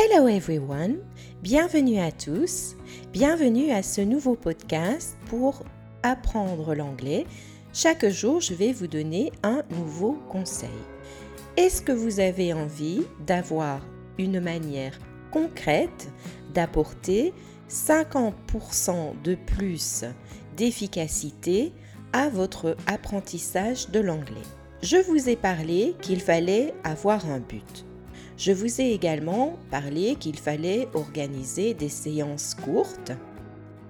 Hello everyone, bienvenue à tous, bienvenue à ce nouveau podcast pour apprendre l'anglais. Chaque jour, je vais vous donner un nouveau conseil. Est-ce que vous avez envie d'avoir une manière concrète d'apporter 50% de plus d'efficacité à votre apprentissage de l'anglais? Je vous ai parlé qu'il fallait avoir un but. Je vous ai également parlé qu'il fallait organiser des séances courtes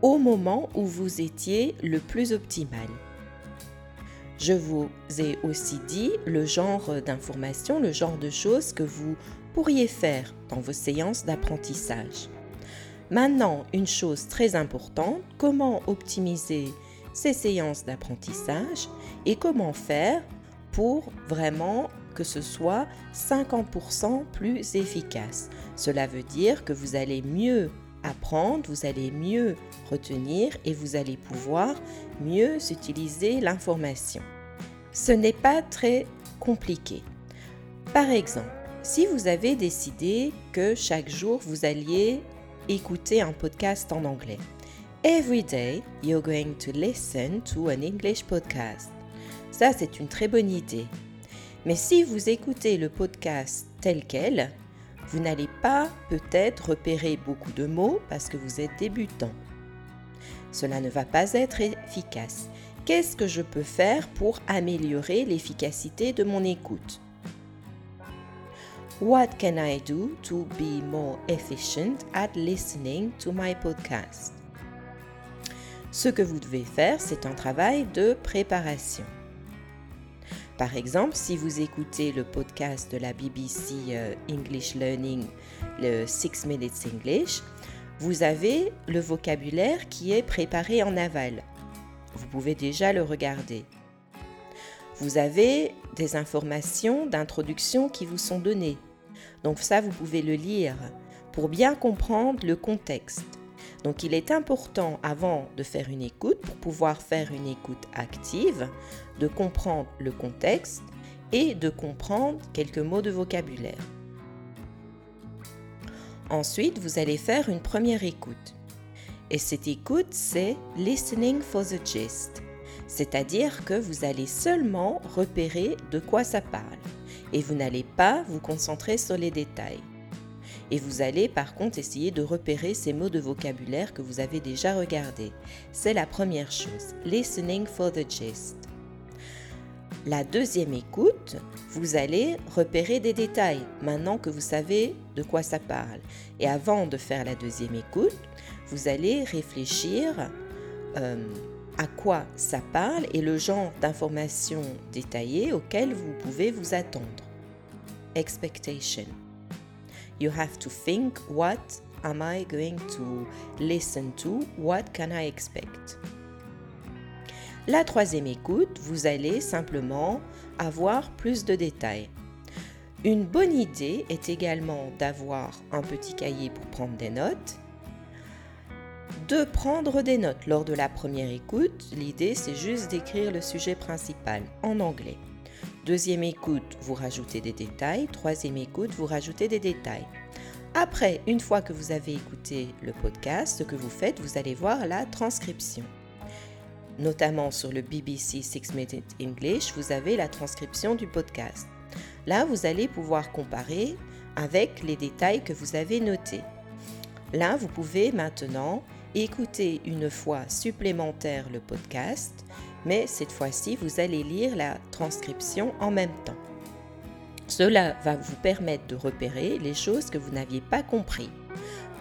au moment où vous étiez le plus optimal. Je vous ai aussi dit le genre d'informations, le genre de choses que vous pourriez faire dans vos séances d'apprentissage. Maintenant, une chose très importante, comment optimiser ces séances d'apprentissage et comment faire pour vraiment que ce soit 50% plus efficace. Cela veut dire que vous allez mieux apprendre, vous allez mieux retenir et vous allez pouvoir mieux utiliser l'information. Ce n'est pas très compliqué. Par exemple, si vous avez décidé que chaque jour vous alliez écouter un podcast en anglais, Every day you're going to listen to an English podcast. Ça, c'est une très bonne idée. Mais si vous écoutez le podcast tel quel, vous n'allez pas peut-être repérer beaucoup de mots parce que vous êtes débutant. Cela ne va pas être efficace. Qu'est-ce que je peux faire pour améliorer l'efficacité de mon écoute? What can I do to be more efficient at listening to my podcast? Ce que vous devez faire, c'est un travail de préparation. Par exemple, si vous écoutez le podcast de la BBC euh, English Learning, le 6 Minutes English, vous avez le vocabulaire qui est préparé en aval. Vous pouvez déjà le regarder. Vous avez des informations d'introduction qui vous sont données. Donc ça, vous pouvez le lire pour bien comprendre le contexte. Donc il est important avant de faire une écoute, pour pouvoir faire une écoute active, de comprendre le contexte et de comprendre quelques mots de vocabulaire. Ensuite, vous allez faire une première écoute. Et cette écoute, c'est listening for the gist. C'est-à-dire que vous allez seulement repérer de quoi ça parle. Et vous n'allez pas vous concentrer sur les détails. Et vous allez par contre essayer de repérer ces mots de vocabulaire que vous avez déjà regardés. C'est la première chose. Listening for the gist. La deuxième écoute, vous allez repérer des détails maintenant que vous savez de quoi ça parle. Et avant de faire la deuxième écoute, vous allez réfléchir euh, à quoi ça parle et le genre d'informations détaillées auxquelles vous pouvez vous attendre. Expectation. You have to think what am I going to listen to? What can I expect? La troisième écoute, vous allez simplement avoir plus de détails. Une bonne idée est également d'avoir un petit cahier pour prendre des notes. De prendre des notes lors de la première écoute, l'idée c'est juste d'écrire le sujet principal en anglais. Deuxième écoute, vous rajoutez des détails. Troisième écoute, vous rajoutez des détails. Après, une fois que vous avez écouté le podcast, ce que vous faites, vous allez voir la transcription. Notamment sur le BBC 6 Minute English, vous avez la transcription du podcast. Là, vous allez pouvoir comparer avec les détails que vous avez notés. Là, vous pouvez maintenant écouter une fois supplémentaire le podcast mais cette fois-ci, vous allez lire la transcription en même temps. Cela va vous permettre de repérer les choses que vous n'aviez pas compris.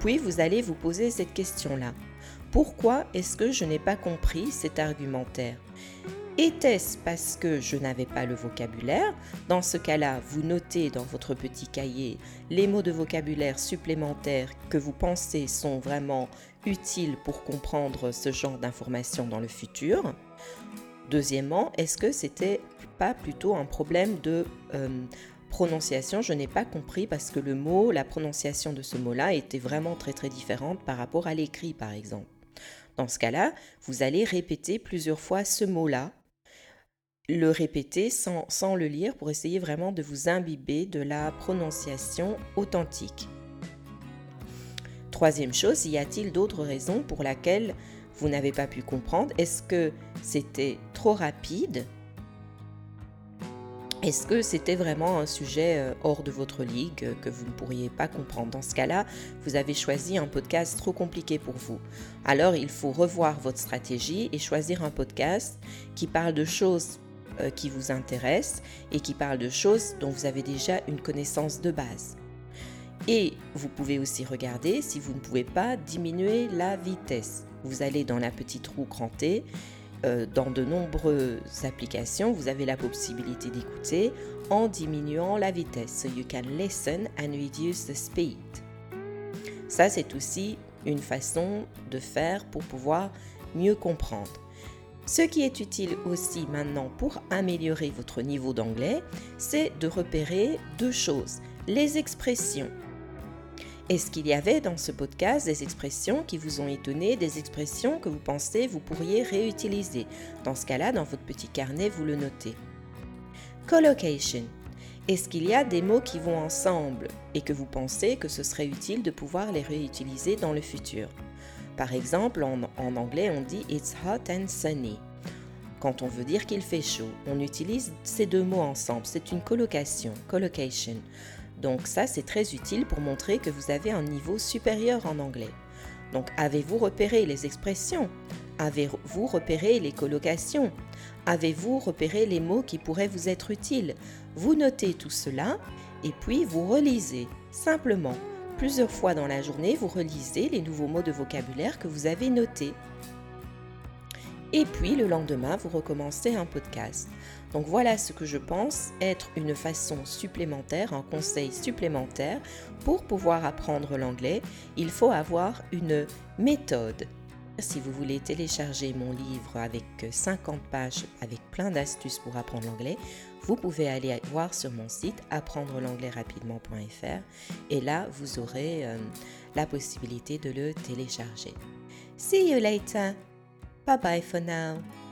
Puis vous allez vous poser cette question-là. Pourquoi est-ce que je n'ai pas compris cet argumentaire? Était-ce parce que je n'avais pas le vocabulaire? Dans ce cas-là, vous notez dans votre petit cahier les mots de vocabulaire supplémentaires que vous pensez sont vraiment utiles pour comprendre ce genre d'informations dans le futur. Deuxièmement, est-ce que c'était pas plutôt un problème de euh, prononciation? Je n'ai pas compris parce que le mot, la prononciation de ce mot-là était vraiment très très différente par rapport à l'écrit par exemple. Dans ce cas-là, vous allez répéter plusieurs fois ce mot-là, le répéter sans, le lire pour essayer vraiment de vous imbiber de la prononciation authentique. Troisième chose, y a-t-il d'autres raisons pour lesquelles vous n'avez pas pu comprendre Est-ce que c'était trop rapide? Est-ce que c'était vraiment un sujet euh, hors de votre ligue euh, que vous ne pourriez pas comprendre? Dans ce cas-là, vous avez choisi un podcast trop compliqué pour vous. Alors, il faut revoir votre stratégie et choisir un podcast qui parle de choses euh, qui vous intéressent et qui parle de choses dont vous avez déjà une connaissance de base. Et vous pouvez aussi regarder si vous ne pouvez pas diminuer la vitesse. Vous allez dans la petite roue crantée euh, dans de nombreuses applications, vous avez la possibilité d'écouter en diminuant la vitesse. So you can listen and reduce the speed. Ça, c'est aussi une façon de faire pour pouvoir mieux comprendre. Ce qui est utile aussi maintenant pour améliorer votre niveau d'anglais, c'est de repérer deux choses. Les expressions est-ce qu'il y avait dans ce podcast des expressions qui vous ont étonné, des expressions que vous pensez vous pourriez réutiliser? Dans ce cas-là, dans votre petit carnet, vous le notez. Collocation. Est-ce qu'il y a des mots qui vont ensemble et que vous pensez que ce serait utile de pouvoir les réutiliser dans le futur? Par exemple, en, anglais, on dit It's hot and sunny. Quand on veut dire qu'il fait chaud, on utilise ces deux mots ensemble. C'est une collocation, collocation. Donc ça, c'est très utile pour montrer que vous avez un niveau supérieur en anglais. Donc avez-vous repéré les expressions? Avez-vous repéré les collocations? Avez-vous repéré les mots qui pourraient vous être utiles? Vous notez tout cela et puis vous relisez. Simplement, plusieurs fois dans la journée, vous relisez les nouveaux mots de vocabulaire que vous avez notés. Et puis le lendemain, vous recommencez un podcast. Donc voilà ce que je pense être une façon supplémentaire, un conseil supplémentaire pour pouvoir apprendre l'anglais. Il faut avoir une méthode. Si vous voulez télécharger mon livre avec 50 pages avec plein d'astuces pour apprendre l'anglais, vous pouvez aller voir sur mon site apprendre l'anglais rapidement.fr et là vous aurez euh, la possibilité de le télécharger. See you later. Bye bye for now.